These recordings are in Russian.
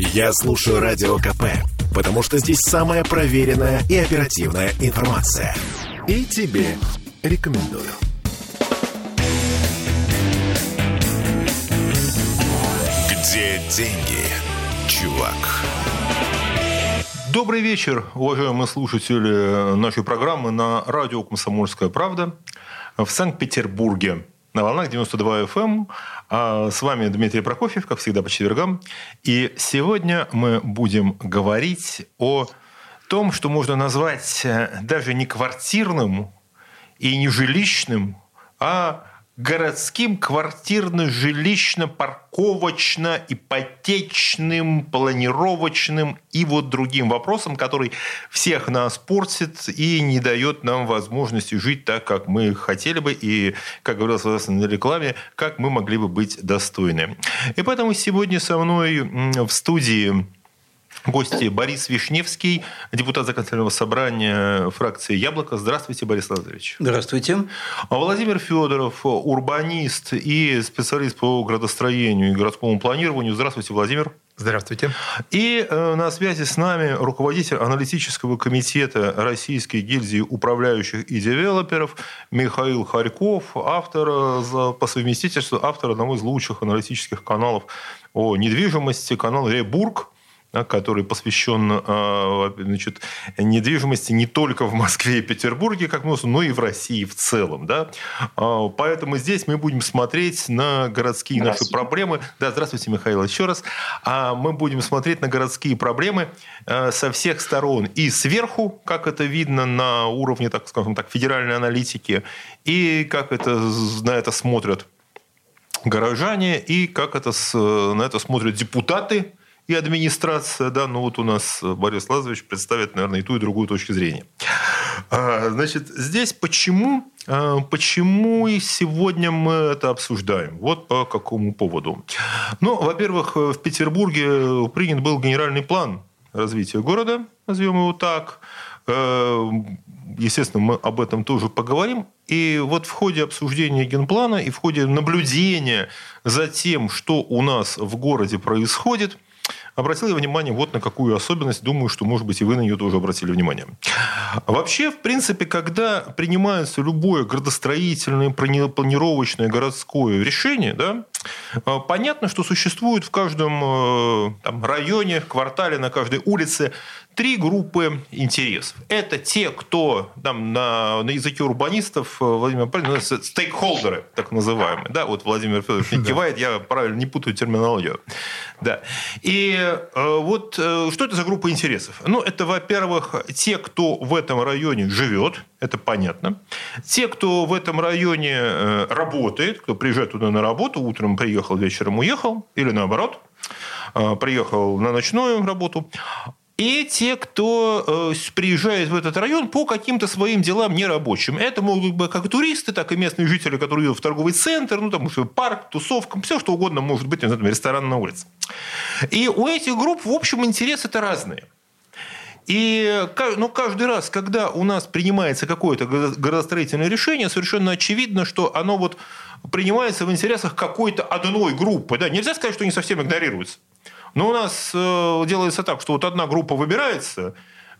Я слушаю Радио КП, потому что здесь самая проверенная и оперативная информация. И тебе рекомендую. Где деньги, чувак? Добрый вечер, уважаемые слушатели нашей программы на радио «Комсомольская правда» в Санкт-Петербурге на волнах 92 FM. Эм. А с вами Дмитрий Прокофьев, как всегда, по четвергам. И сегодня мы будем говорить о том, что можно назвать э, даже не квартирным и не жилищным, а городским квартирно-жилищно-парковочно-ипотечным, планировочным и вот другим вопросам, который всех нас портит и не дает нам возможности жить так, как мы хотели бы, и, как говорилось на рекламе, как мы могли бы быть достойны. И поэтому сегодня со мной в студии Гости Борис Вишневский, депутат законодательного собрания фракции «Яблоко». Здравствуйте, Борис Лазаревич. Здравствуйте. Владимир Федоров, урбанист и специалист по градостроению и городскому планированию. Здравствуйте, Владимир. Здравствуйте. И э, на связи с нами руководитель аналитического комитета Российской гильдии управляющих и девелоперов Михаил Харьков, автор по совместительству автор одного из лучших аналитических каналов о недвижимости, канал «Ребург», который посвящен а, значит, недвижимости не только в Москве и Петербурге, как мы но и в России в целом. Да? А, поэтому здесь мы будем смотреть на городские наши проблемы. Да, здравствуйте, Михаил, еще раз. А мы будем смотреть на городские проблемы а, со всех сторон. И сверху, как это видно на уровне, так скажем так, федеральной аналитики, и как это, на это смотрят горожане, и как это, на это смотрят депутаты, и администрация, да, ну вот у нас Борис Лазович представит, наверное, и ту, и другую точку зрения. А, значит, здесь почему, а, почему и сегодня мы это обсуждаем? Вот по какому поводу. Ну, во-первых, в Петербурге принят был генеральный план развития города, назовем его так. Э, естественно, мы об этом тоже поговорим. И вот в ходе обсуждения генплана и в ходе наблюдения за тем, что у нас в городе происходит – обратил я внимание вот на какую особенность. Думаю, что, может быть, и вы на нее тоже обратили внимание. Вообще, в принципе, когда принимается любое градостроительное, планировочное городское решение, да, э, понятно, что существует в каждом э, там, районе, квартале, на каждой улице три группы интересов. Это те, кто там, на, на языке урбанистов, э, Владимир Павлович, стейкхолдеры, так называемые. Да, вот Владимир Федорович не кивает, я правильно не путаю терминологию. Да. И э, вот э, что это за группа интересов? Ну, это, во-первых, те, кто в этом районе живет, это понятно. Те, кто в этом районе э, работает, кто приезжает туда на работу, утром приехал, вечером уехал, или наоборот, э, приехал на ночную работу, и те, кто э, приезжает в этот район по каким-то своим делам нерабочим. Это могут быть как туристы, так и местные жители, которые идут в торговый центр, ну, там, парк, тусовка, все что угодно может быть, например, ресторан на улице. И у этих групп, в общем, интересы-то разные. И ну, каждый раз, когда у нас принимается какое-то градостроительное решение, совершенно очевидно, что оно вот принимается в интересах какой-то одной группы. Да? Нельзя сказать, что они совсем игнорируются. Но у нас э, делается так, что вот одна группа выбирается,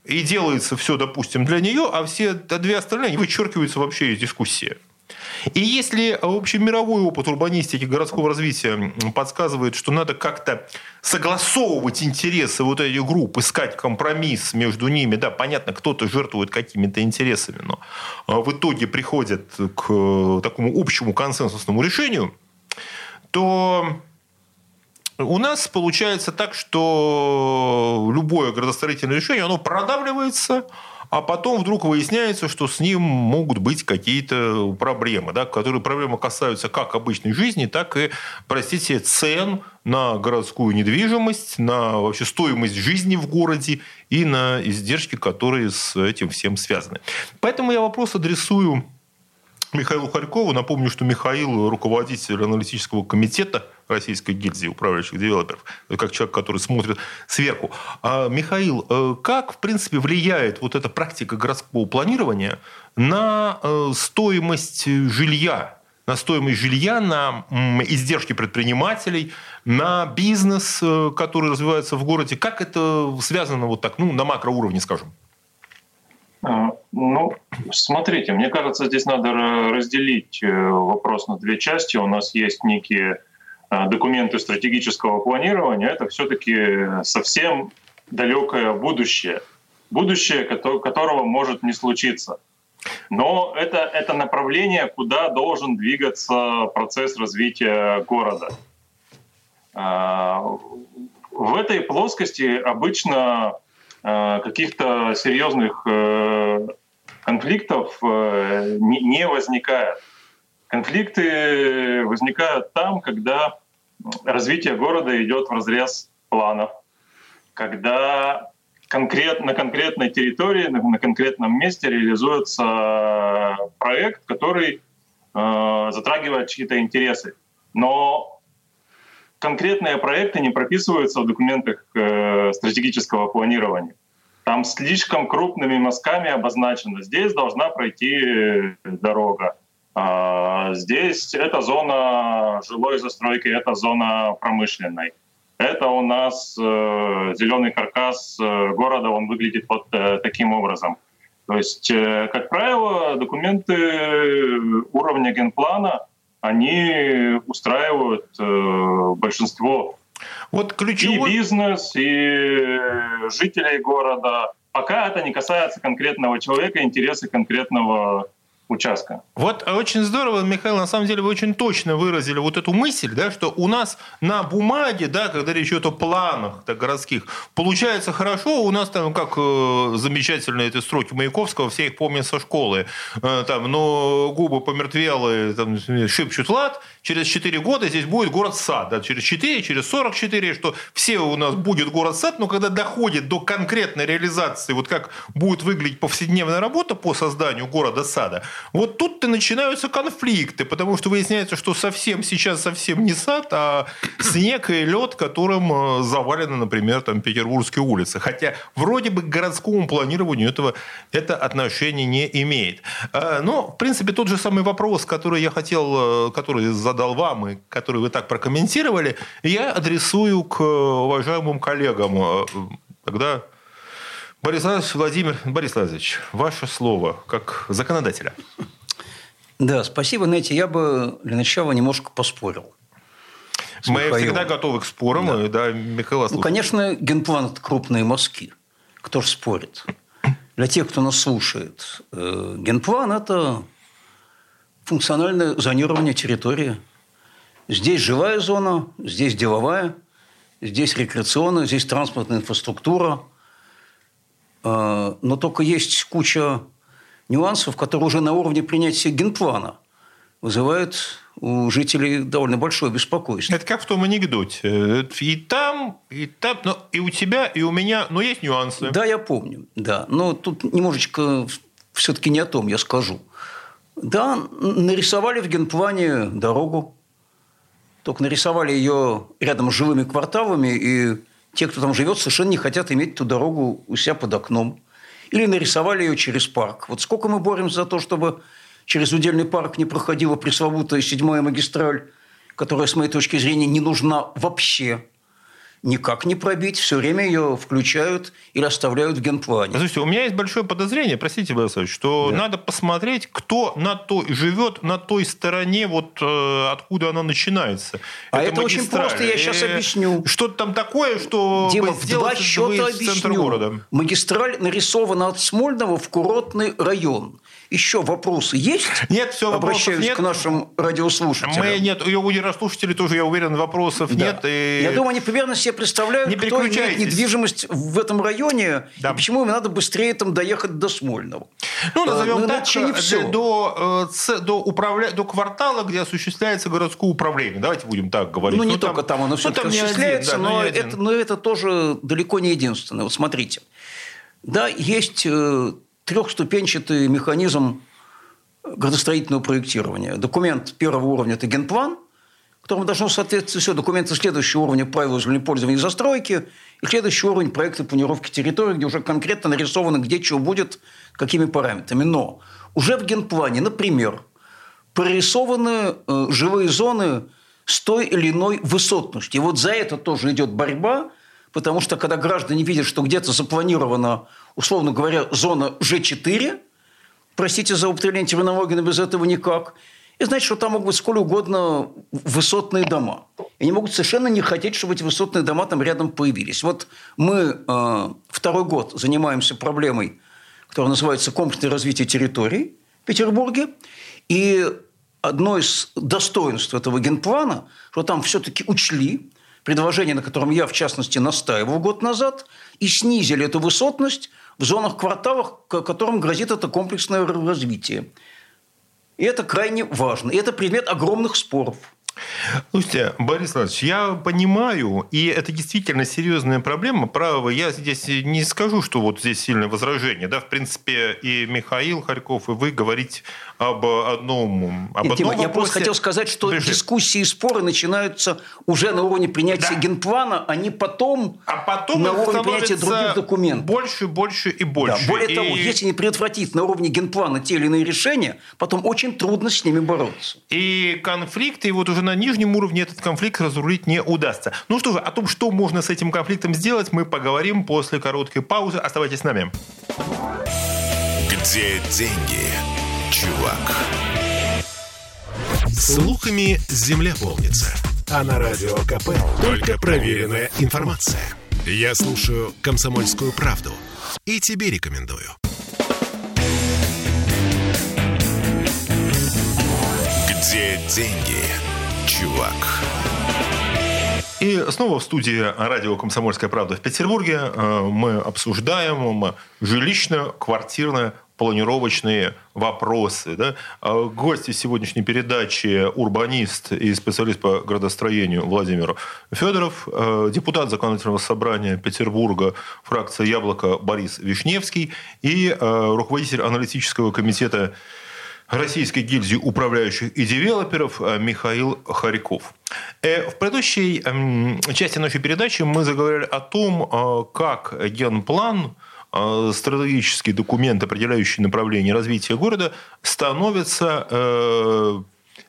и делается все, допустим, для нее, а все две остальные, вычеркиваются вообще из дискуссии. И если общий мировой опыт урбанистики городского развития подсказывает, что надо как-то согласовывать интересы вот этих групп, искать компромисс между ними, да, понятно, кто-то жертвует какими-то интересами, но а, в итоге приходит к э, такому общему консенсусному решению, то у нас получается так, что любое градостроительное решение, оно продавливается, а потом вдруг выясняется, что с ним могут быть какие-то проблемы, да, которые проблемы касаются как обычной жизни, так и, простите, цен на городскую недвижимость, на вообще стоимость жизни в городе и на издержки, которые с этим всем связаны. Поэтому я вопрос адресую Михаилу Харькову. Напомню, что Михаил руководитель аналитического комитета Российской гильдии управляющих девелоперов, как человек, который смотрит сверху. А, Михаил, э, как, в принципе, влияет вот эта практика городского планирования на э, стоимость жилья на стоимость жилья, на издержки предпринимателей, на бизнес, э, который развивается в городе. Как это связано вот так, ну, на макроуровне, скажем? А, ну, смотрите, мне кажется, здесь надо разделить э, вопрос на две части. У нас есть некие э, документы стратегического планирования. Это все-таки совсем далекое будущее. Будущее, которого может не случиться. Но это, это направление, куда должен двигаться процесс развития города. А, в этой плоскости обычно а, каких-то серьезных э, конфликтов э, не возникает. Конфликты возникают там, когда развитие города идет в разрез планов, когда конкрет, на конкретной территории, на конкретном месте реализуется проект, который э, затрагивает чьи-то интересы. Но конкретные проекты не прописываются в документах э, стратегического планирования. Там слишком крупными мазками обозначено. Здесь должна пройти дорога. А здесь эта зона жилой застройки, это зона промышленной. Это у нас э, зеленый каркас э, города, он выглядит вот э, таким образом. То есть, э, как правило, документы уровня генплана, они устраивают э, большинство вот ключевой... и бизнес, и жителей города. Пока это не касается конкретного человека, интересы конкретного участка. Вот очень здорово, Михаил, на самом деле вы очень точно выразили вот эту мысль, да, что у нас на бумаге, да, когда речь идет о планах так, городских, получается хорошо, у нас там как э, замечательные эти строки Маяковского, все их помнят со школы, э, там, но губы помертвелые, там, шепчут лад, через 4 года здесь будет город-сад, да, через 4, через 44, что все у нас будет город-сад, но когда доходит до конкретной реализации, вот как будет выглядеть повседневная работа по созданию города-сада, вот тут-то начинаются конфликты, потому что выясняется, что совсем сейчас совсем не сад, а снег и лед, которым э, завалены, например, там Петербургские улицы. Хотя вроде бы к городскому планированию этого это отношение не имеет. А, но, в принципе, тот же самый вопрос, который я хотел, э, который задал вам и который вы так прокомментировали, я адресую к уважаемым коллегам. Тогда Борис Владимирович, Владимир Борис Владимирович, ваше слово как законодателя. Да, спасибо. Знаете, я бы для начала немножко поспорил. Мы Михаилом. всегда готовы к спорам. Да. И, да, Михаил ну, конечно, генплан – это крупные мазки. Кто же спорит? Для тех, кто нас слушает, э, генплан – это функциональное зонирование территории. Здесь живая зона, здесь деловая, здесь рекреационная, здесь транспортная инфраструктура – но только есть куча нюансов, которые уже на уровне принятия генплана вызывают у жителей довольно большое беспокойство. Это как в том анекдоте. И там, и там, но и у тебя, и у меня, но есть нюансы. Да, я помню, да. Но тут немножечко все-таки не о том я скажу. Да, нарисовали в генплане дорогу, только нарисовали ее рядом с живыми кварталами и те, кто там живет, совершенно не хотят иметь эту дорогу у себя под окном. Или нарисовали ее через парк. Вот сколько мы боремся за то, чтобы через удельный парк не проходила пресловутая седьмая магистраль, которая, с моей точки зрения, не нужна вообще никак не пробить, все время ее включают или оставляют в генплане. Слушайте, у меня есть большое подозрение, простите, Борисович, что да. надо посмотреть, кто на то живет на той стороне, вот э, откуда она начинается. А это, это очень просто, я сейчас объясню. Что-то там такое, что Дима, в два счета объясню. города. Магистраль нарисована от Смольного в курортный район. Еще вопросы есть? Нет, все, Обращаюсь нет. к нашим радиослушателям. Мы, нет, у радиослушателей тоже, я уверен, вопросов да. нет. И... Я думаю, они примерно себе представляют, не кто имеет недвижимость в этом районе, да. и почему им надо быстрее там доехать до Смольного. Ну, назовем а, так, не все. До, э, до, управля... до квартала, где осуществляется городское управление. Давайте будем так говорить. Ну, не ну, только там, там оно все-таки ну, осуществляется, один, да, но, это, но это тоже далеко не единственное. Вот смотрите. Да, есть э, трехступенчатый механизм градостроительного проектирования. Документ первого уровня – это генплан, которому должно соответствовать все документы следующего уровня правил землепользования и застройки, и следующий уровень проекта планировки территории, где уже конкретно нарисовано, где что будет, какими параметрами. Но уже в генплане, например, прорисованы э, живые зоны с той или иной высотностью. И вот за это тоже идет борьба, потому что когда граждане видят, что где-то запланирована, условно говоря, зона Ж4, простите за употребление терминологии, но без этого никак, и значит, что там могут быть сколь угодно высотные дома. И они могут совершенно не хотеть, чтобы эти высотные дома там рядом появились. Вот мы э, второй год занимаемся проблемой, которая называется комплексное развитие территорий в Петербурге. И одно из достоинств этого генплана, что там все-таки учли предложение, на котором я, в частности, настаивал год назад, и снизили эту высотность в зонах кварталах, которым грозит это комплексное развитие. И это крайне важно. И это предмет огромных споров. Слушайте, Борис Иванович, я понимаю, и это действительно серьезная проблема. Право, я здесь не скажу, что вот здесь сильное возражение. Да, в принципе, и Михаил Харьков, и вы говорите об одном, об Нет, одном Дима, Я просто хотел сказать, что Бежит. дискуссии и споры начинаются уже на уровне принятия да. генплана, а не потом, а потом на уровне принятия других документов. Больше, больше и больше. Да. Более и... того, если не предотвратить на уровне генплана те или иные решения, потом очень трудно с ними бороться. И конфликты, и вот уже на нижнем уровне этот конфликт разрулить не удастся. Ну что же, о том, что можно с этим конфликтом сделать, мы поговорим после короткой паузы. Оставайтесь с нами. Где деньги? Чувак. Слухами земля полнится. А на радио КП только проверенная информация. Я слушаю «Комсомольскую правду» и тебе рекомендую. Где деньги, чувак? И снова в студии радио «Комсомольская правда» в Петербурге э, мы обсуждаем жилищно-квартирное планировочные вопросы. Да? А гости сегодняшней передачи – урбанист и специалист по градостроению Владимир Федоров, э, депутат Законодательного собрания Петербурга, фракция «Яблоко» Борис Вишневский и э, руководитель аналитического комитета Российской гильдии управляющих и девелоперов э, Михаил Харьков. В предыдущей эм, части нашей передачи мы заговорили о том, как генплан – стратегический документ, определяющий направление развития города, становится э,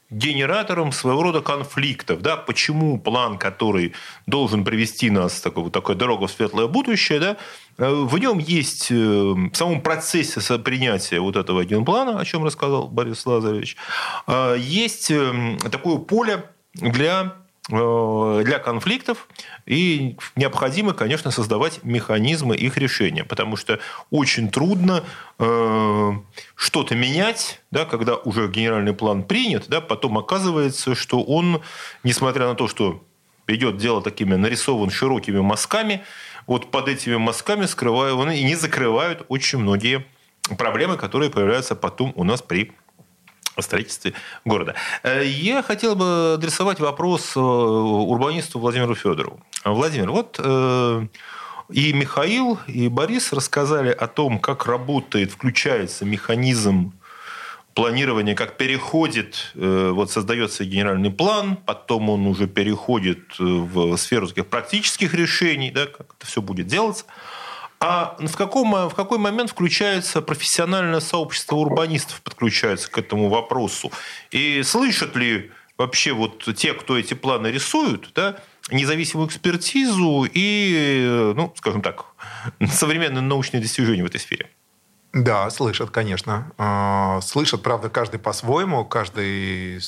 генератором своего рода конфликтов. Да? Почему план, который должен привести нас такой, такой дорога в светлое будущее, да? Э, в нем есть э, в самом процессе принятия вот этого генплана, о чем рассказал Борис Лазаревич, есть такое поле для для конфликтов, и необходимо, конечно, создавать механизмы их решения, потому что очень трудно э, что-то менять, да, когда уже генеральный план принят, да, потом оказывается, что он, несмотря на то, что идет дело такими нарисован широкими мазками, вот под этими мазками скрывают и не закрывают очень многие проблемы, которые появляются потом у нас при о строительстве города. Э, я хотел бы адресовать вопрос э, урбанисту Владимиру Федорову. Владимир, вот э, и Михаил, и Борис рассказали о том, как работает, включается механизм планирования, как переходит, вот создается генеральный план, потом он уже переходит в сферу таких практических решений, да, как это все будет делаться. А в, каком, в какой момент включается профессиональное сообщество урбанистов, подключается к этому вопросу? И слышат ли вообще вот те, кто эти планы рисуют, да, независимую экспертизу и, ну, скажем так, современные научные достижения в этой сфере? Да, слышат, конечно. А, слышат, правда, каждый по-своему, каждый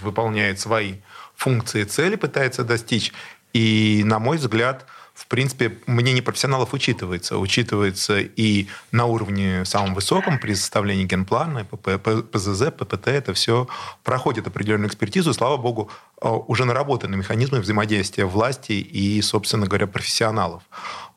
выполняет свои функции цели, пытается достичь. И, на мой взгляд, в принципе, мнение профессионалов учитывается. Учитывается и на уровне самом высоком при составлении генплана, ПЗЗ, ППТ, это все проходит определенную экспертизу. Слава богу, а, уже наработаны механизмы взаимодействия власти и, собственно говоря, профессионалов.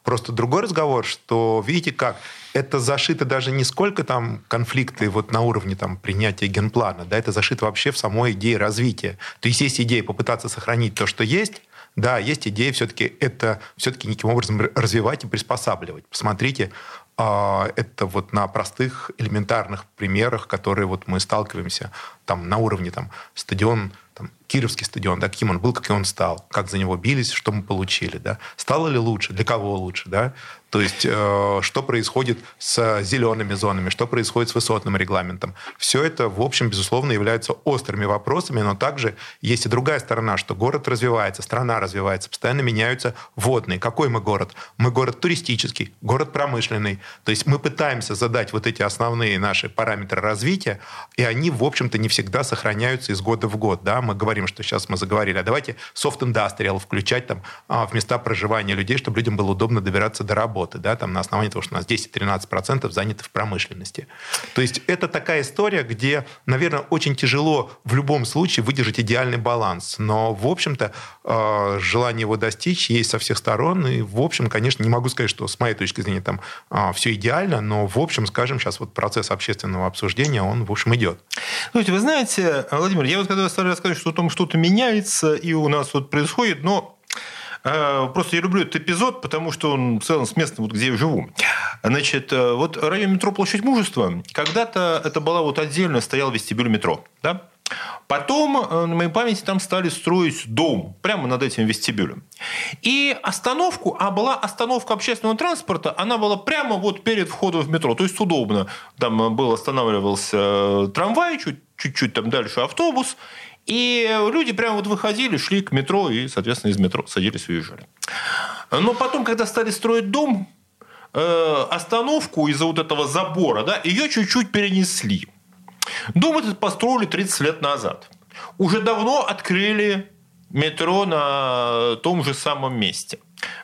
Просто другой разговор, что, видите как, это зашито даже не сколько там конфликты вот на уровне там, принятия генплана, да, это зашито вообще в самой идее развития. То есть есть идея попытаться сохранить то, что есть, да, есть идея все-таки это все-таки неким образом развивать и приспосабливать. Посмотрите, а, это вот на простых элементарных примерах, которые вот мы сталкиваемся там на уровне там стадион там, Кировский стадион, да, каким он был, каким он стал, как за него бились, что мы получили, да, стало ли лучше, для кого лучше, да, То есть, э, что происходит с зелеными зонами, что происходит с высотным регламентом. Все это, в общем, безусловно, являются острыми вопросами, но также есть и другая сторона, что город развивается, страна развивается, постоянно меняются водные. Какой мы город? Мы город туристический, город промышленный. То есть мы пытаемся задать вот эти основные наши параметры развития, и они, в общем-то, не всегда сохраняются из года в год. Да? Мы говорим, что сейчас мы заговорили, а давайте soft industrial включать там а, в места проживания людей, чтобы людям было удобно добираться до работы, да, там на основании того, что у нас 10-13% заняты в промышленности. То есть это такая история, где, наверное, очень тяжело в любом случае выдержать идеальный баланс. Но, в общем-то, а, желание его достичь есть со всех сторон. И, в общем, конечно, не могу сказать, что с моей точки зрения там а, все идеально, но, в общем, скажем, сейчас вот процесс общественного обсуждения, он, в общем, идет. Слушайте, вы знаете, Владимир, я вот когда стали рассказывать, что там что-то меняется и у нас вот происходит, но э, Просто я люблю этот эпизод, потому что он в целом с местом, вот где я живу. Значит, э, вот район метро Площадь Мужества, когда-то это была вот отдельно стоял вестибюль метро. Да? Потом, э, на моей памяти, там стали строить дом прямо над этим вестибюлем. И остановку, а была остановка общественного транспорта, она была прямо вот перед входом в метро. То есть удобно. Там был, останавливался э, трамвай, чуть-чуть там дальше автобус. И люди прямо вот выходили, шли к метро и, соответственно, из метро садились и уезжали. Но потом, когда стали строить дом, э, остановку из-за вот этого забора, да, ее чуть-чуть перенесли. Дом этот построили 30 лет назад. Уже давно открыли метро на том же самом месте.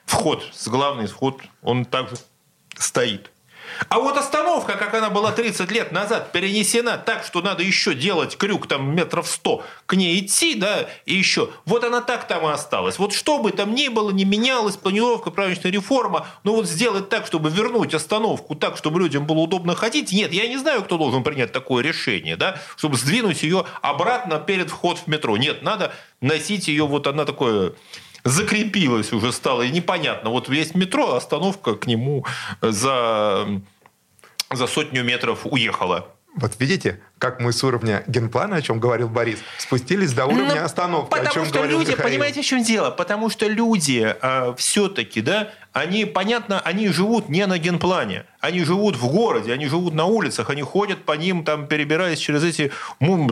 Вход, с главный вход, он также стоит. А вот остановка, как она была 30 лет назад, перенесена так, что надо еще делать крюк там метров 100, к ней идти, да, и еще. Вот она так там и осталась. Вот что бы там ни было, не менялась планировка, правительственная реформа, но вот сделать так, чтобы вернуть остановку так, чтобы людям было удобно ходить, нет, я не знаю, кто должен принять такое решение, да, чтобы сдвинуть ее обратно перед вход в метро. Нет, надо носить ее, вот она такое закрепилась уже стало, и непонятно. Вот есть метро, остановка к нему за, за сотню метров уехала. Вот видите, как мы с уровня генплана, о чем говорил Борис, спустились до уровня ну, остановки. Потому о чем что люди, Михаил. понимаете, в чем дело? Потому что люди э, все-таки, да, они, понятно, они живут не на генплане, они живут в городе, они живут на улицах, они ходят по ним, там, перебираясь через эти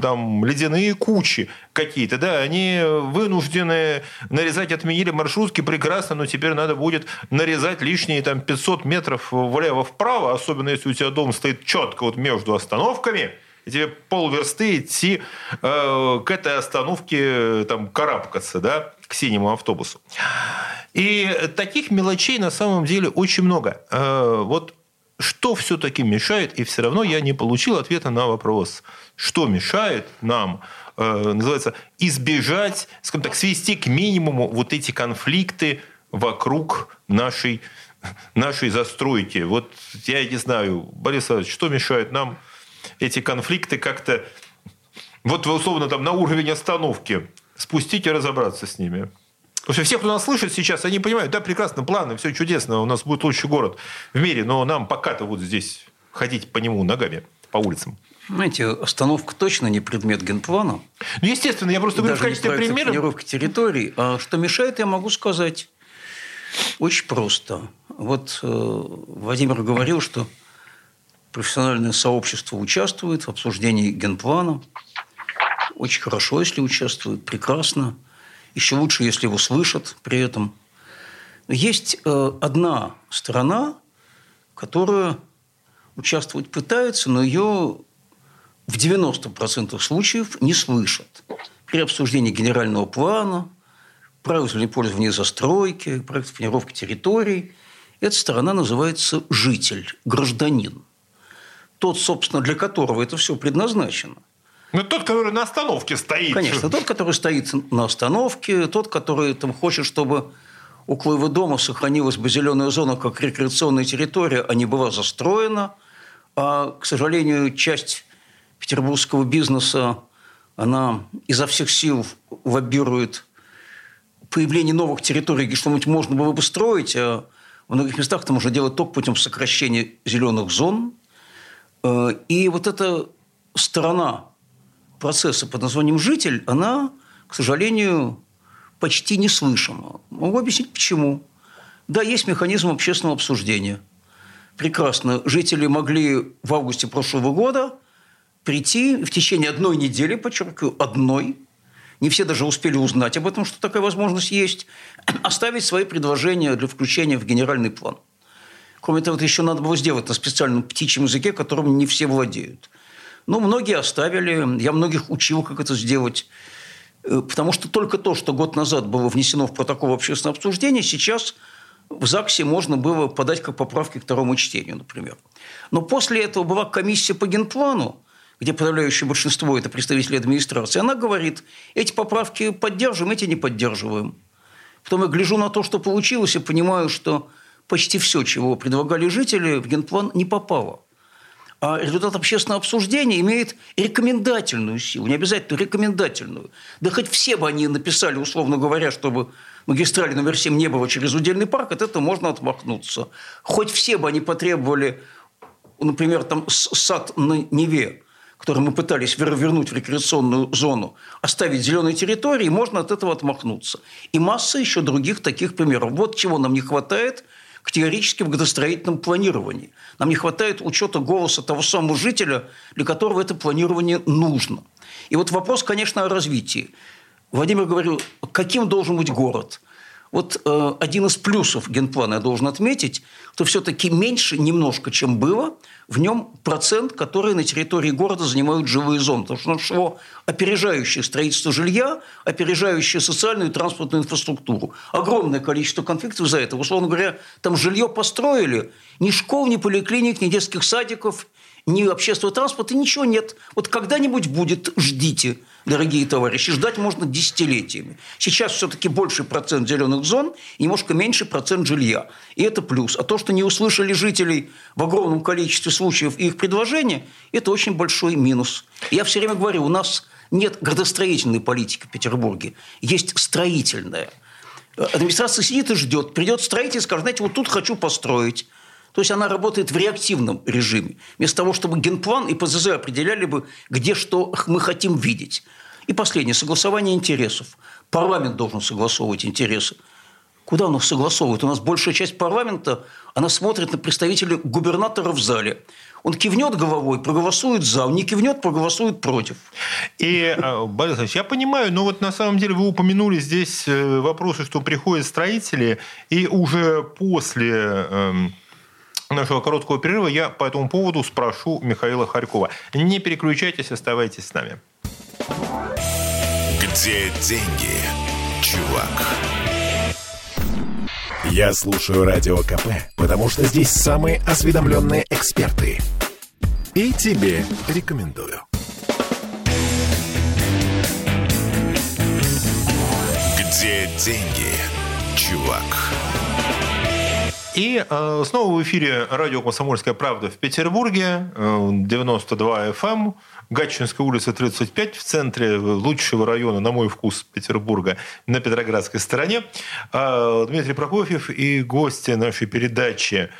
там, ледяные кучи какие-то, да, они вынуждены нарезать, отменили маршрутки, прекрасно, но теперь надо будет нарезать лишние там 500 метров влево-вправо, особенно если у тебя дом стоит четко вот между остановками – и тебе полверсты идти э, к этой остановке там, карабкаться, да, к синему автобусу. И таких мелочей на самом деле очень много. Э, вот что все-таки мешает, и все равно я не получил ответа на вопрос, что мешает нам, э, называется, избежать, скажем так, свести к минимуму вот эти конфликты вокруг нашей, нашей застройки. Вот я не знаю, Борис Иванович, что мешает нам эти конфликты как-то, вот условно там на уровень остановки спустить и разобраться с ними. Потому что все, кто нас слышит сейчас, они понимают, да, прекрасно, планы, все чудесно, у нас будет лучший город в мире, но нам пока-то вот здесь ходить по нему ногами, по улицам. Знаете, остановка точно не предмет генплана. Ну, естественно, я просто говорю в качестве примера. планировка территорий. А что мешает, я могу сказать. Очень просто. Вот э, Владимир говорил, что профессиональное сообщество участвует в обсуждении генплана. Очень хорошо, если участвует, прекрасно. Еще лучше, если его слышат при этом. Но есть э, одна сторона, которая участвовать пытается, но ее в 90% случаев не слышат. При обсуждении генерального плана, правил пользования застройки, проектов планировки территорий. Эта сторона называется житель, гражданин тот, собственно, для которого это все предназначено. Ну, тот, который на остановке стоит. Конечно, тот, который стоит на остановке, тот, который там, хочет, чтобы около его дома сохранилась бы зеленая зона как рекреационная территория, а не была застроена. А, к сожалению, часть петербургского бизнеса, она изо всех сил лоббирует появление новых территорий, где что-нибудь можно было бы строить, а в многих местах это можно делать только путем сокращения зеленых зон – и вот эта сторона процесса под названием «житель», она, к сожалению, почти неслышима. Могу объяснить, почему. Да, есть механизм общественного обсуждения. Прекрасно. Жители могли в августе прошлого года прийти в течение одной недели, подчеркиваю, одной, не все даже успели узнать об этом, что такая возможность есть, оставить свои предложения для включения в генеральный план. Кроме того, это еще надо было сделать на специальном птичьем языке, которым не все владеют. Но многие оставили, я многих учил, как это сделать. Э, потому что только то, что год назад было внесено в протокол общественного обсуждения, сейчас в ЗАГСе можно было подать как поправки к второму чтению, например. Но после этого была комиссия по генплану, где подавляющее большинство – это представители администрации, она говорит, эти поправки поддерживаем, эти не поддерживаем. Потом я гляжу на то, что получилось, и понимаю, что почти все, чего предлагали жители, в генплан не попало. А результат общественного обсуждения имеет рекомендательную силу, не обязательно рекомендательную. Да хоть все бы они написали, условно говоря, чтобы магистрали номер 7 не было через удельный парк, от этого можно отмахнуться. Хоть все бы они потребовали, например, там сад на Неве, который мы пытались вернуть в рекреационную зону, оставить зеленой территории, можно от этого отмахнуться. И масса еще других таких примеров. Вот чего нам не хватает – в градостроительном планировании. Нам не хватает учета голоса того самого жителя, для которого это планирование нужно. И вот вопрос, конечно, о развитии. Владимир говорил, каким должен быть город – вот э, один из плюсов генплана я должен отметить, что все-таки меньше немножко, чем было, в нем процент, который на территории города занимают живые зоны. Потому что нашло опережающее строительство жилья, опережающее социальную и транспортную инфраструктуру. Огромное количество конфликтов за это. Условно говоря, там жилье построили, ни школ, ни поликлиник, ни детских садиков, ни общественного транспорта, ничего нет. Вот когда-нибудь будет, ждите, дорогие товарищи, ждать можно десятилетиями. Сейчас все-таки больше процент зеленых зон и немножко меньше процент жилья. И это плюс. А то, что не услышали жителей в огромном количестве случаев их предложения, это очень большой минус. Я все время говорю, у нас нет градостроительной политики в Петербурге, есть строительная. Администрация сидит и ждет. Придет строитель и скажет, знаете, вот тут хочу построить. То есть она работает в реактивном режиме. Вместо того, чтобы генплан и ПЗЗ определяли бы, где что мы хотим видеть. И последнее. Согласование интересов. Парламент должен согласовывать интересы. Куда он их согласовывает? У нас большая часть парламента, она смотрит на представителей губернатора в зале. Он кивнет головой, проголосует за, он не кивнет, проголосует против. И, э, Борис Ильич, я понимаю, но вот на самом деле вы упомянули здесь э, вопросы, что приходят строители, и уже после эм, нашего короткого перерыва я по этому поводу спрошу Михаила Харькова. Не переключайтесь, оставайтесь с нами. Где деньги, чувак? Я слушаю Радио КП, потому что здесь самые осведомленные эксперты. И тебе рекомендую. Где деньги, чувак? И э, снова в эфире радио «Комсомольская правда» в Петербурге, э, 92 FM, эм, Гатчинская улица 35 в центре лучшего района, на мой вкус, Петербурга, на Петроградской стороне. Э, Дмитрий Прокофьев и гости нашей передачи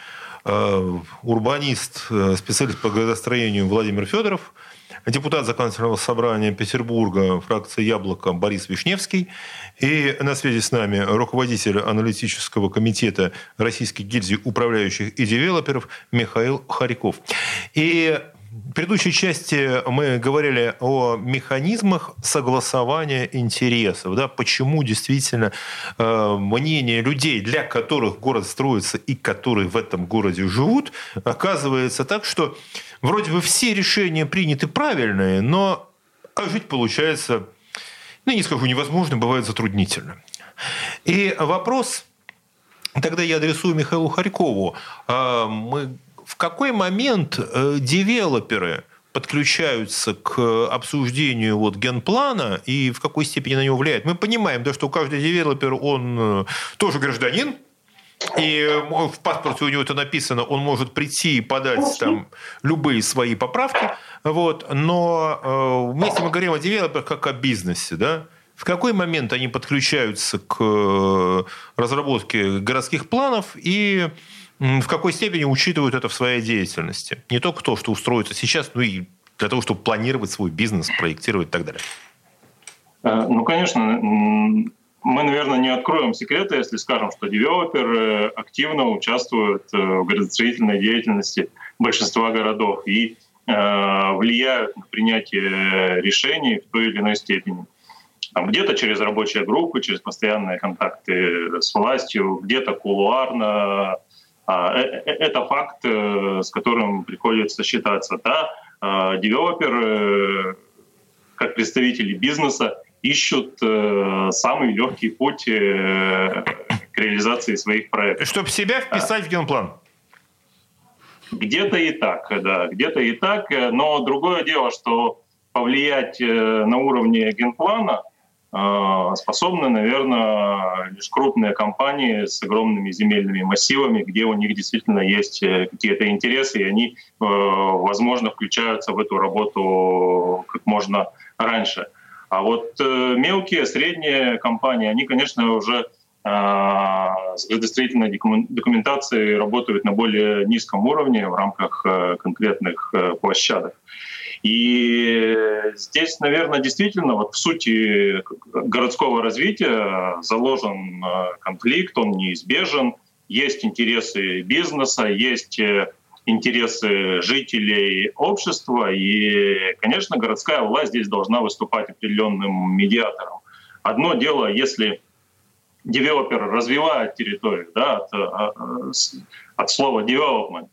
э, урбанист, э, специалист по градостроению Владимир Федоров – депутат Законодательного собрания Петербурга, фракция «Яблоко» Борис Вишневский. И на связи с нами руководитель аналитического комитета Российской гильдии управляющих и девелоперов Михаил Харьков. И в предыдущей части мы говорили о механизмах согласования интересов, да, почему действительно э, мнение людей, для которых город строится и которые в этом городе живут, оказывается так, что вроде бы все решения приняты правильные, но а жить получается, ну, не скажу невозможно, бывает затруднительно. И вопрос, тогда я адресую Михаилу Харькову. А, мы, в какой момент э, девелоперы подключаются к обсуждению вот генплана и в какой степени на него влияют. Мы понимаем, да, что каждый девелопер, он э, тоже гражданин, и э, в паспорте у него это написано, он может прийти и подать там любые свои поправки. Вот. Но э, если мы говорим о девелоперах как о бизнесе, да, в какой момент они подключаются к э, разработке городских планов и в какой степени учитывают это в своей деятельности? Не только то, что устроится сейчас, но и для того, чтобы планировать свой бизнес, проектировать и так далее. Ну, конечно, мы, наверное, не откроем секреты, если скажем, что девелоперы активно участвуют в градостроительной деятельности большинства городов и влияют на принятие решений в той или иной степени. Там где-то через рабочие группы, через постоянные контакты с властью, где-то кулуарно. А, э, э, это факт, э, с которым приходится считаться. Да? Девелоперы, как представители бизнеса, ищут самый легкий путь к реализации своих проектов. Чтобы себя вписать в генплан? Где-то и так, да, где-то и так. Но другое дело, что повлиять на уровне генплана – а, способны, наверное, лишь крупные компании с огромными земельными массивами, где у них действительно есть э, какие-то интересы, и они, э, возможно, включаются в эту работу как можно раньше. А вот э, мелкие, средние компании, они, конечно, уже а, с градостроительной документацией работают на более низком уровне в рамках конкретных площадок. И здесь, наверное, действительно вот в сути городского развития заложен э, конфликт, он неизбежен. Есть интересы бизнеса, есть э, интересы жителей общества, и, конечно, городская власть здесь должна выступать определенным медиатором. Одно дело, если девелопер развивает территорию, да, от, э, от слова development,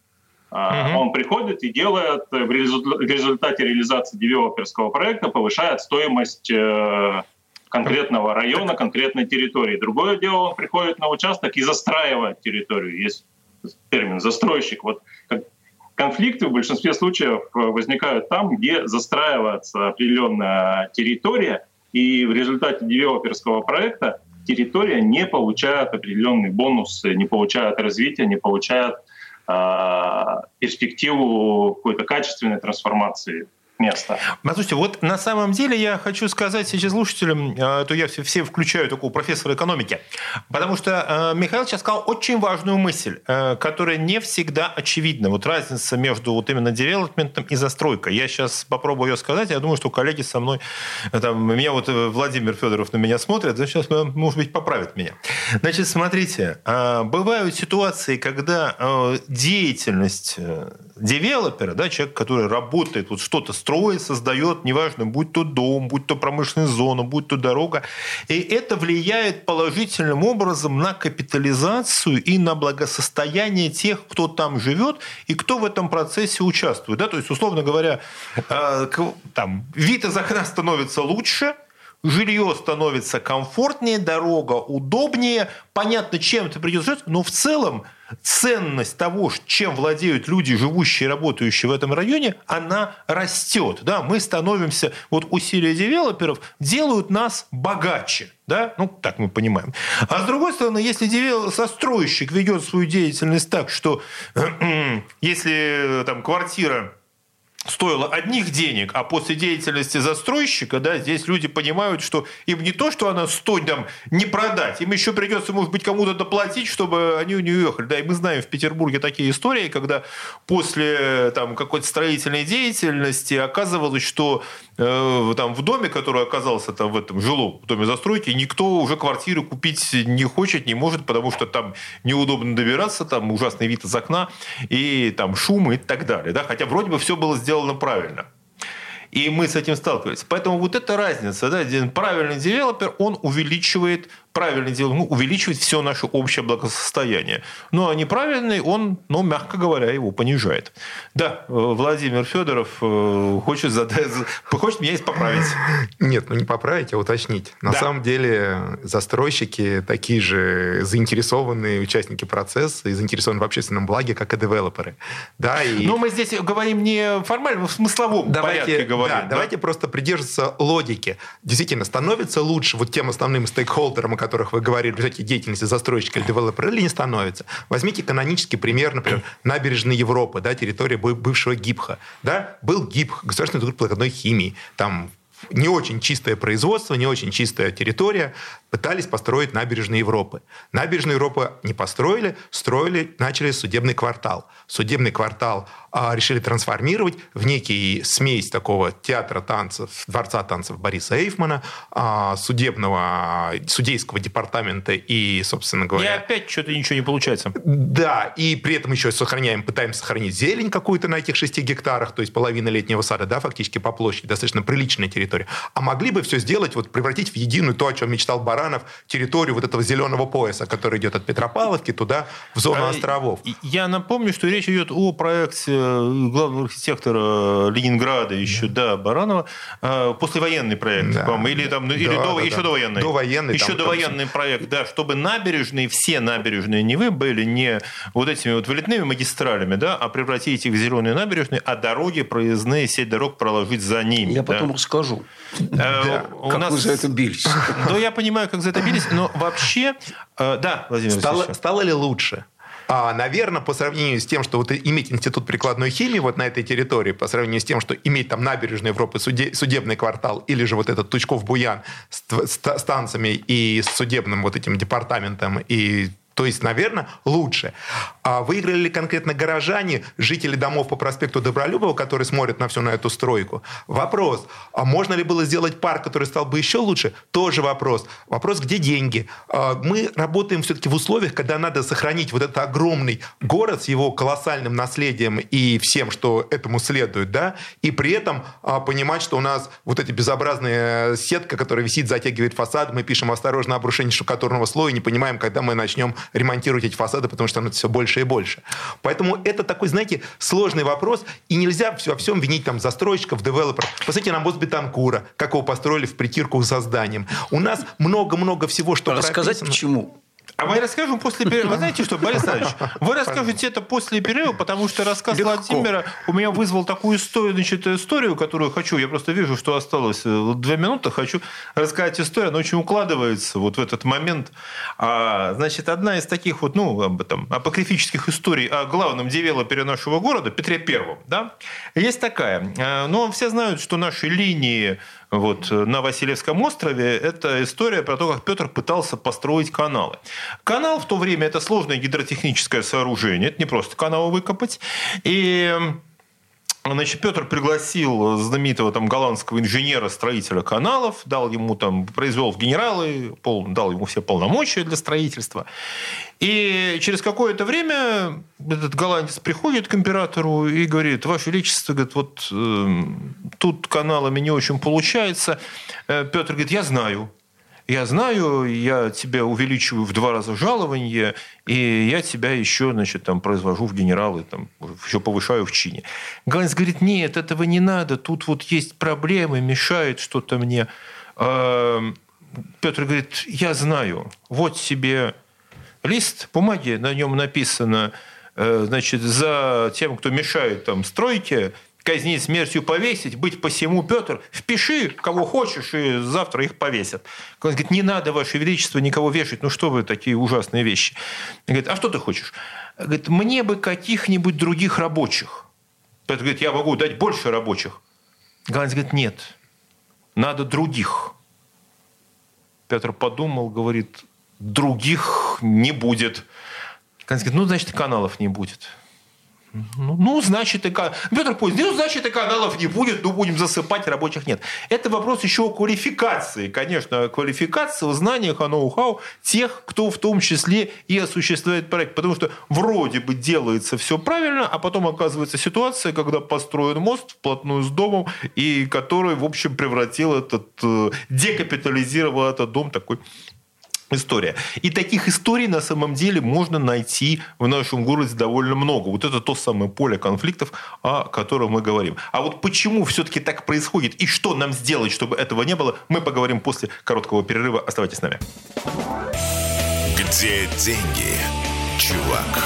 Uh-huh. Он приходит и делает в результате реализации девелоперского проекта, повышает стоимость э, конкретного района, конкретной территории. Другое дело, он приходит на участок и застраивает территорию. Есть термин «застройщик». Вот конфликты в большинстве случаев э, возникают там, где застраивается определенная территория, и в результате девелоперского проекта территория не получает определенный бонус, не получает развития, не получает а, перспективу какой-то качественной трансформации место. Послушайте, вот на самом деле я хочу сказать сейчас слушателям, а, то я все, все включаю такого профессора экономики, потому что а, Михаил сейчас сказал очень важную мысль, а, которая не всегда очевидна. Вот разница между вот именно девелопментом и застройкой. Я сейчас попробую ее сказать, я думаю, что коллеги со мной, там, меня вот э, Владимир Федоров на меня смотрит, сейчас, может быть, поправит меня. Значит, смотрите, бывают ситуации, когда деятельность э, девелопера, да, человек, который работает, вот что-то строит, создает, неважно, будь то дом, будь то промышленная зона, будь то дорога. И это влияет положительным образом на капитализацию и на благосостояние тех, кто там живет и кто в этом процессе участвует. Да? То есть, условно говоря, э, там, вид из окна становится лучше, жилье становится комфортнее, дорога удобнее, понятно, чем ты придется жить, но в целом ценность того, чем владеют люди, живущие и работающие в этом районе, она растет. Да? Мы становимся, вот усилия девелоперов делают нас богаче. Да? Ну, так мы понимаем. А с другой стороны, если застройщик ведет свою деятельность так, что если там квартира стоило одних денег, а после деятельности застройщика, да, здесь люди понимают, что им не то, что она стоит там не продать, им еще придется, может быть, кому-то доплатить, чтобы они у нее уехали. Да, и мы знаем в Петербурге такие истории, когда после там какой-то строительной деятельности оказывалось, что э, там в доме, который оказался там в этом жилом в доме застройки, никто уже квартиры купить не хочет, не может, потому что там неудобно добираться, там ужасный вид из окна и там шум и так далее, да, хотя вроде бы все было сделано сделано правильно. И мы с этим сталкиваемся. Поэтому вот эта разница, да, правильный девелопер, он увеличивает правильный делает, ну, увеличивает все наше общее благосостояние. Ну, а неправильный, он, ну, мягко говоря, его понижает. Да, э, Владимир Федоров э, хочет, задать, хочет меня поправить. Нет, ну не поправить, а уточнить. На да. самом деле застройщики такие же заинтересованные участники процесса и заинтересованы в общественном благе, как и девелоперы. Да, и... Но мы здесь говорим не формально, в смысловом давайте, порядке говорим. Да, да? Давайте просто придерживаться логики. Действительно, становится лучше вот тем основным стейкхолдерам, которых вы говорили, в результате деятельности застройщика или девелопера, или не становится. Возьмите канонический пример, например, набережной Европы, да, территория бывшего ГИПХа. Да, был ГИПХ, Государственный институт прикладной химии, там не очень чистое производство, не очень чистая территория, пытались построить набережные Европы. Набережную Европы не построили, строили, начали судебный квартал. Судебный квартал а, решили трансформировать в некий смесь такого театра танцев, дворца танцев Бориса Эйфмана, а, судебного, судейского департамента и, собственно говоря... И опять что-то ничего не получается. Да, и при этом еще сохраняем, пытаемся сохранить зелень какую-то на этих 6 гектарах, то есть половина летнего сада, да, фактически по площади, достаточно приличная территория. А могли бы все сделать, вот превратить в единую то, о чем мечтал Баранов, территорию вот этого зеленого пояса, который идет от Петропавловки туда, в зону а, островов. Я напомню, что речь идет о проекте э, главного архитектора Ленинграда еще, да, да Баранова, э, послевоенный проект, да. по-моему, или, там, ну, да, или до, да, еще да. довоенный. Довоенный. Еще там, довоенный там... проект, да, чтобы набережные, все набережные Невы были не вот этими вот вылетными магистралями, да, а превратить их в зеленые набережные, а дороги проездные, сеть дорог проложить за ними. Я да. потом расскажу. Э, да. У как нас... вы за это бились. Да, я понимаю, как за это бились, но вообще... Э, да, Владимир стало, стало ли лучше? А, наверное, по сравнению с тем, что вот иметь институт прикладной химии вот на этой территории, по сравнению с тем, что иметь там набережную Европы, суде, судебный квартал или же вот этот Тучков-Буян с, с станциями и с судебным вот этим департаментом и то есть, наверное, лучше. А выиграли ли конкретно горожане, жители домов по проспекту Добролюбова, которые смотрят на всю на эту стройку? Вопрос. А можно ли было сделать парк, который стал бы еще лучше? Тоже вопрос. Вопрос, где деньги? А мы работаем все-таки в условиях, когда надо сохранить вот этот огромный город с его колоссальным наследием и всем, что этому следует, да, и при этом а, понимать, что у нас вот эти безобразные сетка, которая висит, затягивает фасад, мы пишем осторожно обрушение штукатурного слоя, не понимаем, когда мы начнем ремонтировать эти фасады, потому что становится все больше и больше. Поэтому это такой, знаете, сложный вопрос, и нельзя во всем винить там застройщиков, девелоперов. Посмотрите на мост Бетанкура, как его построили в притирку за зданием. У нас много-много всего, что Рассказать прописано. почему? А мы расскажем после перерыва. Вы знаете что, Борис Александрович, вы расскажете это после перерыва, потому что рассказ Легко. Владимира у меня вызвал такую историю, значит, историю, которую хочу, я просто вижу, что осталось э, две минуты, хочу рассказать историю, она очень укладывается вот в этот момент. А, значит, одна из таких вот, ну, об этом, апокрифических историй о главном девелопере нашего города, Петре Первом, да, есть такая. Э, но все знают, что наши линии вот, э, на Васильевском острове, это история про то, как Петр пытался построить каналы. Канал в то время – это сложное гидротехническое сооружение, это не просто канал выкопать. И Значит, Петр пригласил знаменитого там голландского инженера-строителя каналов, дал ему там, произвел в генералы, пол, дал ему все полномочия для строительства. И через какое-то время этот голландец приходит к императору и говорит, Ваше Величество, говорит, вот э, тут каналами не очень получается. Э, Петр говорит, я знаю, я знаю, я тебя увеличиваю в два раза жалование, и я тебя еще, значит, там, произвожу в генералы, там, еще повышаю в чине. Ганс говорит, нет, этого не надо, тут вот есть проблемы, мешает что-то мне. А, Петр говорит, я знаю, вот себе лист бумаги, на нем написано, э, значит, за тем, кто мешает там стройке, казнить смертью повесить, быть посему, Петр, впиши, кого хочешь, и завтра их повесят. Он говорит, не надо, Ваше Величество, никого вешать, ну что вы такие ужасные вещи. Он говорит, а что ты хочешь? Он говорит, мне бы каких-нибудь других рабочих. Петр говорит, я могу дать больше рабочих. Ганс говорит, нет, надо других. Петр подумал, говорит, других не будет. Ганс говорит, ну, значит, каналов не будет. Ну, ну, значит, и Петр Путин, ну, значит, и каналов не будет, ну, будем засыпать, рабочих нет. Это вопрос еще о квалификации. Конечно, квалификации, о знаниях, о ноу-хау тех, кто в том числе и осуществляет проект. Потому что вроде бы делается все правильно, а потом оказывается ситуация, когда построен мост вплотную с домом, и который, в общем, превратил этот, э, декапитализировал этот дом такой история. И таких историй на самом деле можно найти в нашем городе довольно много. Вот это то самое поле конфликтов, о котором мы говорим. А вот почему все-таки так происходит и что нам сделать, чтобы этого не было, мы поговорим после короткого перерыва. Оставайтесь с нами. Где деньги, чувак?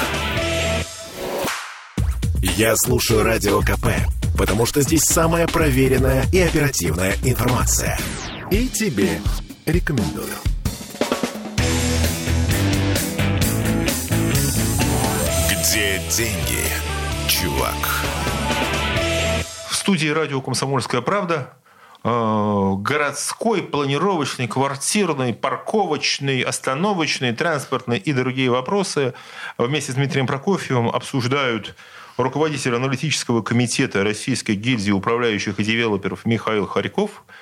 Я слушаю Радио КП, потому что здесь самая проверенная и оперативная информация. И тебе рекомендую. Где деньги, чувак? В студии радио «Комсомольская правда» э, городской, планировочный, квартирный, парковочный, остановочный, транспортный и другие вопросы вместе с Дмитрием Прокофьевым обсуждают руководитель аналитического комитета Российской гильдии управляющих и девелоперов Михаил Харьков –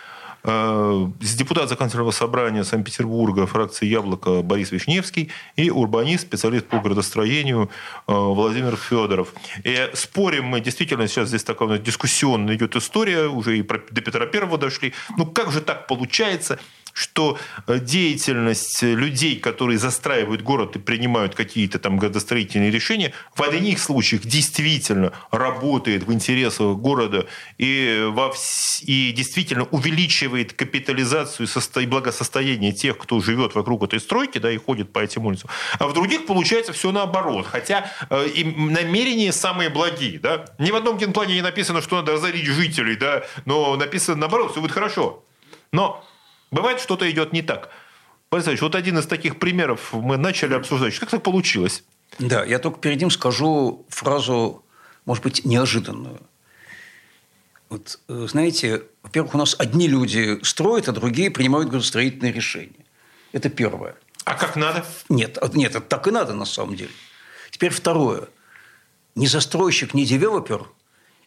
депутат законодательного собрания Санкт-Петербурга, фракции «Яблоко» Борис Вишневский и урбанист, специалист по градостроению э, Владимир Федоров. И спорим мы, действительно, сейчас здесь такая дискуссионная идет история, уже и до Петра Первого дошли. Ну, как же так получается, что э, деятельность людей, которые застраивают город и принимают какие-то там градостроительные решения, в одних случаях действительно работает в интересах города и, во вс... и действительно увеличивает капитализацию и благосостояние тех, кто живет вокруг этой стройки да, и ходит по этим улицам. А в других получается все наоборот. Хотя э, намерения самые благие. Да? Ни в одном генплане не написано, что надо разорить жителей, да? но написано наоборот, все будет хорошо. Но Бывает, что-то идет не так. Борис вот один из таких примеров мы начали обсуждать. Как так получилось? Да, я только перед ним скажу фразу, может быть, неожиданную. Вот, э, знаете, во-первых, у нас одни люди строят, а другие принимают градостроительные решения. Это первое. А как надо? Нет, нет, это так и надо на самом деле. Теперь второе. Ни застройщик, ни девелопер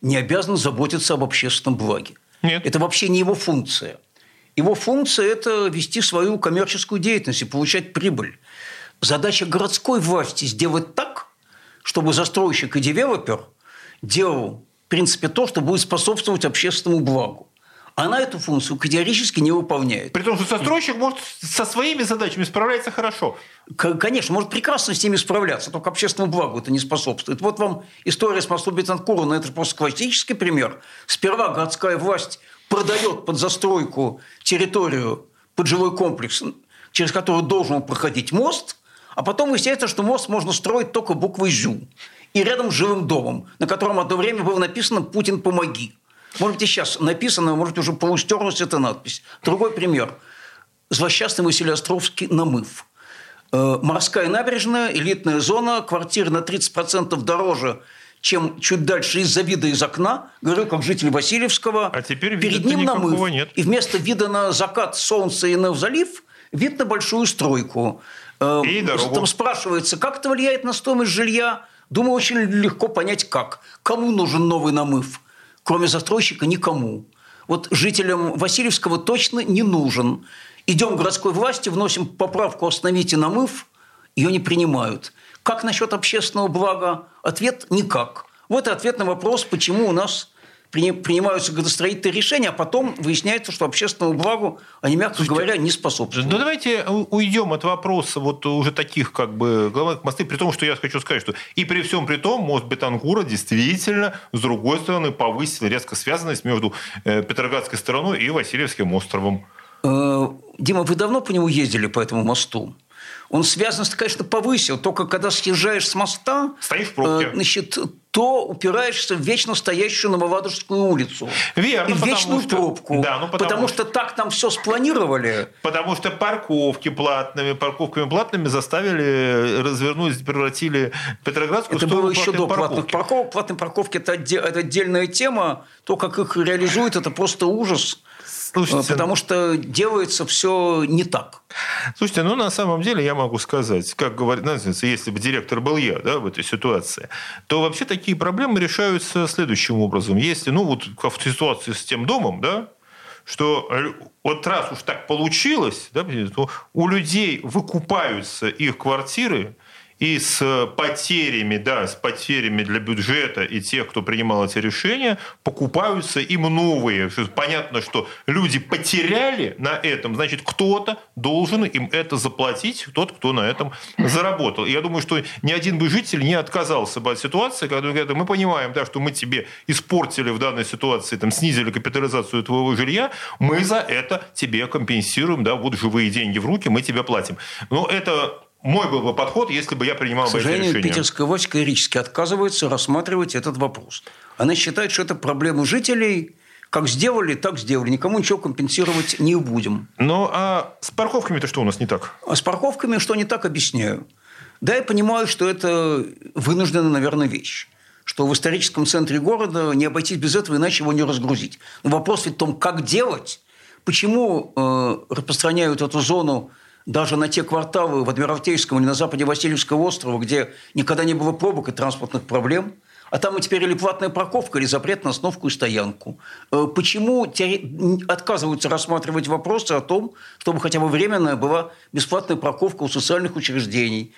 не обязан заботиться об общественном благе. Нет. Это вообще не его функция – его функция – это вести свою коммерческую деятельность и получать прибыль. Задача городской власти – сделать так, чтобы застройщик и девелопер делал, в принципе, то, что будет способствовать общественному благу. Она эту функцию категорически не выполняет. При том, что застройщик может со своими задачами справляться хорошо. Конечно, может прекрасно с ними справляться, только общественному благу это не способствует. Вот вам история с мостом Бетанкура, но это просто классический пример. Сперва городская власть продает под застройку территорию под жилой комплекс, через который должен проходить мост, а потом выясняется, что мост можно строить только буквой «Жю» и рядом с жилым домом, на котором одно время было написано «Путин, помоги». Может быть, и сейчас написано, может, уже полустерлась эта надпись. Другой пример. Злосчастный Василиостровский намыв. Э, морская набережная, элитная зона, квартиры на 30% дороже – чем чуть дальше из-за вида из окна, говорю, как житель Васильевского, а теперь перед ним намыв. Нет. И вместо вида на закат солнца и на залив, вид на большую стройку. Э, и дорогу. Там спрашивается, как это влияет на стоимость жилья? Думаю, очень легко понять, как. Кому нужен новый намыв? Кроме застройщика, никому. Вот жителям Васильевского точно не нужен. Идем к городской власти, вносим поправку «Остановите намыв», ее не принимают. Как насчет общественного блага? Ответ – никак. Вот и ответ на вопрос, почему у нас принимаются градостроительные решения, а потом выясняется, что общественному благу они, мягко Слушайте, говоря, не способствуют. Ну, давайте уйдем от вопроса вот уже таких как бы главных мостов, при том, что я хочу сказать, что и при всем при том мост Бетанкура действительно, с другой стороны, повысил резко связанность между э, Петроградской стороной и Васильевским островом. Э, Дима, вы давно по нему ездили, по этому мосту? Он связанность, конечно, повысил. Только когда съезжаешь с моста, Стоишь в пробке. Э, значит, то упираешься в вечно стоящую Новоладожскую улицу. Верно. И в вечную что, пробку. Да, ну потому, потому что, что так там все спланировали. Потому что парковки платными, парковками платными заставили развернуть, превратили Петроградскую Это было еще до парковки. платных парковок. Платные парковки – это, это отдельная тема. То, как их реализуют, это просто ужас. Слушайте, потому что делается все не так. Слушайте, ну на самом деле я могу сказать, как говорит, знаете, если бы директор был я да, в этой ситуации, то вообще такие проблемы решаются следующим образом. Если, ну вот в ситуации с тем домом, да, что вот раз уж так получилось, да, то у людей выкупаются их квартиры, и с потерями, да, с потерями для бюджета и тех, кто принимал эти решения, покупаются им новые. Понятно, что люди потеряли на этом, значит, кто-то должен им это заплатить, тот, кто на этом заработал. И я думаю, что ни один бы житель не отказался бы от ситуации, когда говорят, мы понимаем, да, что мы тебе испортили в данной ситуации, там, снизили капитализацию твоего жилья, мы за это тебе компенсируем, да, вот живые деньги в руки, мы тебе платим. Но это мой был бы подход, если бы я принимал К сожалению, бы эти питерская власть категорически отказывается рассматривать этот вопрос. Она считает, что это проблема жителей, как сделали, так сделали. Никому ничего компенсировать не будем. Ну, а с парковками-то что у нас не так? А с парковками что не так, объясняю. Да, я понимаю, что это вынужденная, наверное, вещь что в историческом центре города не обойтись без этого, иначе его не разгрузить. Но вопрос ведь в том, как делать, почему э, распространяют эту зону даже на те кварталы в Адмиралтейском или на западе Васильевского острова, где никогда не было пробок и транспортных проблем, а там и теперь или платная парковка, или запрет на остановку и стоянку. Э, почему отказываются рассматривать вопросы о том, чтобы хотя бы временная была бесплатная парковка у социальных учреждений?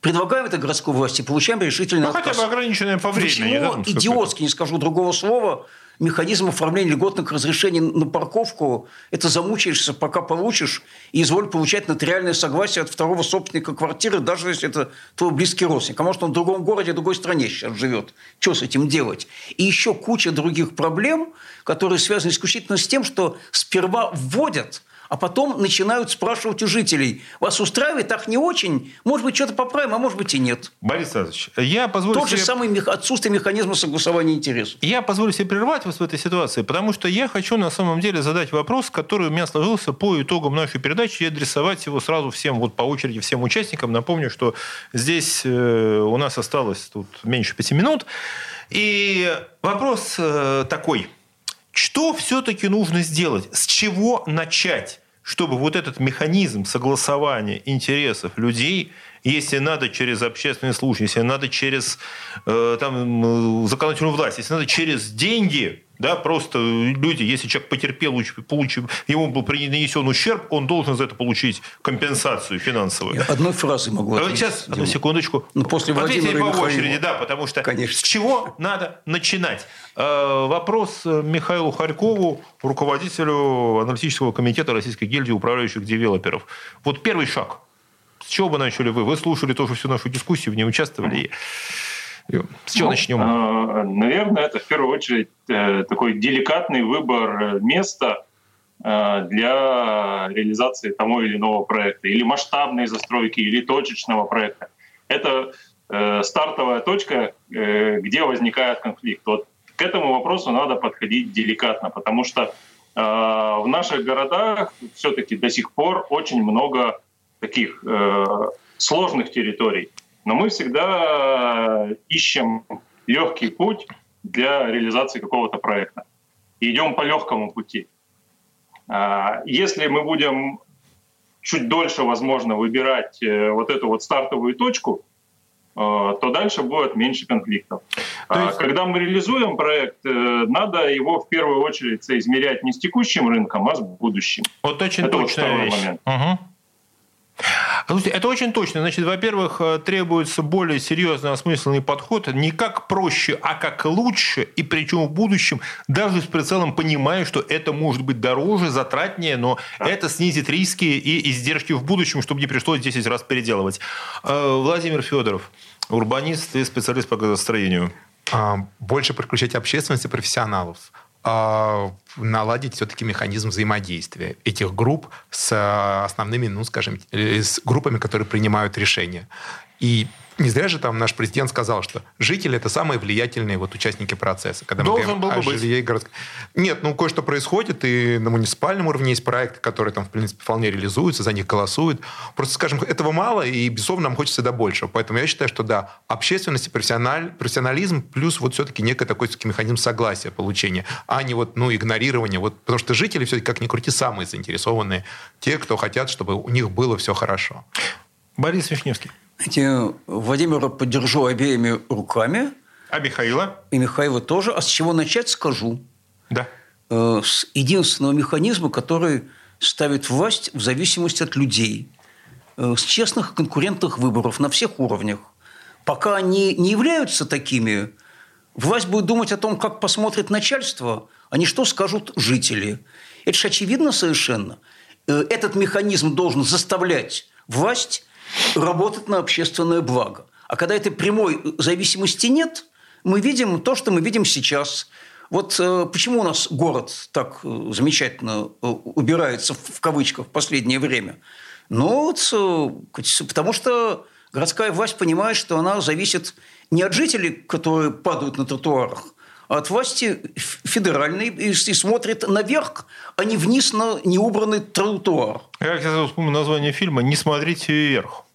Предлагаем это городской власти, получаем решительный ну, отказ. хотя бы ограниченное по времени. Почему да, идиотски, не скажу другого слова, механизм оформления льготных разрешений на парковку, это замучаешься, пока получишь, и изволь получать нотариальное согласие от второго собственника квартиры, даже если это твой близкий родственник. А может, он в другом городе, в другой стране сейчас живет. Что с этим делать? И еще куча других проблем, которые связаны исключительно с тем, что сперва вводят – а потом начинают спрашивать у жителей, вас устраивает, так не очень, может быть, что-то поправим, а может быть и нет. Борис Александрович, я позволю Тот себе... же самый мех... отсутствие механизма согласования интересов. Я позволю себе прервать вас в этой ситуации, потому что я хочу на самом деле задать вопрос, который у меня сложился по итогам нашей передачи и адресовать его сразу всем, вот по очереди всем участникам. Напомню, что здесь э, у нас осталось тут меньше пяти минут. И вопрос э, такой – что все-таки нужно сделать? С чего начать? чтобы вот этот механизм согласования интересов людей, если надо через общественные службы, если надо через э, там, законодательную власть, если надо через деньги, да, просто люди, если человек потерпел, получил, ему был нанесен ущерб, он должен за это получить компенсацию финансовую. Я одной фразой могу ответить. Сейчас, одну секундочку. Ну, после Владимира по очереди, да, потому что Конечно. с чего надо начинать? Э, вопрос Михаилу Харькову, руководителю аналитического комитета Российской гильдии управляющих девелоперов. Вот первый шаг. С чего бы начали вы? Вы слушали тоже всю нашу дискуссию, в ней участвовали. С чего ну, начнем? А, наверное, это в первую очередь э, такой деликатный выбор места э, для реализации того или иного проекта, или масштабной застройки, или точечного проекта. Это э, стартовая точка, где возникает конфликт. Вот к этому вопросу надо подходить деликатно, потому что в наших городах все-таки до сих пор очень много таких сложных территорий. Но мы всегда ищем легкий путь для реализации какого-то проекта. И идем по легкому пути. А, если мы будем чуть дольше, возможно, выбирать э, вот эту вот стартовую точку, э, то дальше будет меньше конфликтов. А, есть... Когда мы реализуем проект, э, надо его в первую очередь соизмерять не с текущим рынком, а с будущим. Вот очень Это вот второй вещь. момент. Угу. Слушайте, это очень точно. Значит, во-первых, э, требуется более серьезный, осмысленный подход. Не как проще, а как лучше. И причем в будущем, даже с прицелом понимая, что это может быть дороже, затратнее, но это снизит риски и издержки в будущем, чтобы не пришлось 10 раз переделывать. Э, Владимир Федоров, урбанист и специалист по градостроению. А, больше подключать общественность и профессионалов наладить все-таки механизм взаимодействия этих групп с э, основными, ну, скажем, э, с группами, которые принимают решения. И не зря же там наш президент сказал, что жители это самые влиятельные вот участники процесса. Когда Должен мы говорим был о жилье и городском... Нет, ну кое-что происходит, и на муниципальном уровне есть проекты, которые там, в принципе, вполне реализуются, за них голосуют. Просто, скажем, этого мало, и, безусловно, нам хочется до большего. Поэтому я считаю, что да, общественность и профессиональ... профессионализм плюс вот все-таки некий такой все механизм согласия получения, а не вот, ну, игнорирование. Вот, потому что жители все-таки, как ни крути, самые заинтересованные. Те, кто хотят, чтобы у них было все хорошо. Борис Вишневский. Знаете, Владимира поддержу обеими руками. А Михаила? И Михаила тоже. А с чего начать, скажу. Да. Э, с единственного механизма, который ставит власть в зависимости от людей. Э, с честных конкурентных выборов на всех уровнях. Пока они не являются такими, власть будет думать о том, как посмотрит начальство, а не что скажут жители. Это же очевидно совершенно. Э, этот механизм должен заставлять власть работать на общественное благо. А когда этой прямой зависимости нет, мы видим то, что мы видим сейчас. Вот э, почему у нас город так э, замечательно э, убирается в кавычках в последнее время? Ну, вот, потому что городская власть понимает, что она зависит не от жителей, которые падают на тротуарах, от власти федеральной и, и смотрит наверх, а не вниз на неубранный тротуар. Я, кстати, вспомнил название фильма «Не смотрите вверх».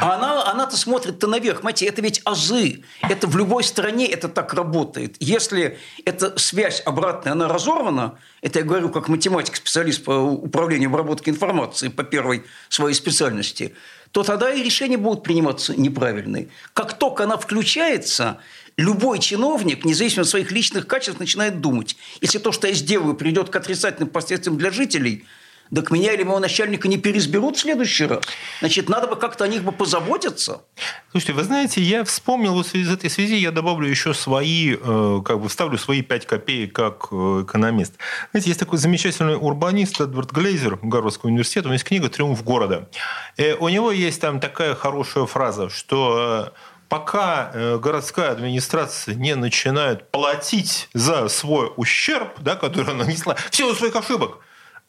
А она, она-то смотрит-то наверх. Понимаете, это ведь азы. Это в любой стране это так работает. Если эта связь обратная, она разорвана, это я говорю как математик, специалист по управлению обработкой информации по первой своей специальности, то тогда и решения будут приниматься неправильные. Как только она включается, любой чиновник, независимо от своих личных качеств, начинает думать, если то, что я сделаю, приведет к отрицательным последствиям для жителей – так меня или моего начальника не переизберут в следующий раз. Значит, надо бы как-то о них бы позаботиться. Слушайте, вы знаете, я вспомнил из этой связи, я добавлю еще свои, э, как бы вставлю свои 5 копеек как э, экономист. Знаете, есть такой замечательный урбанист Эдвард Глейзер Гарвардского университета, у него есть книга «Триумф города». И э, у него есть там такая хорошая фраза, что пока городская администрация не начинает платить за свой ущерб, да, который она нанесла, в силу своих ошибок,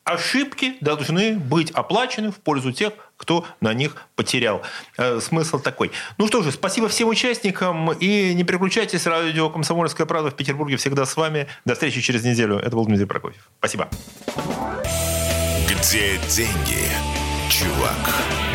ошибки должны быть оплачены в пользу тех, кто на них потерял. Э, смысл такой. Ну что же, спасибо всем участникам. И не переключайтесь. Радио «Комсомольская правда» в Петербурге всегда с вами. До встречи через неделю. Это был Дмитрий Прокофьев. Спасибо. Где деньги, чувак?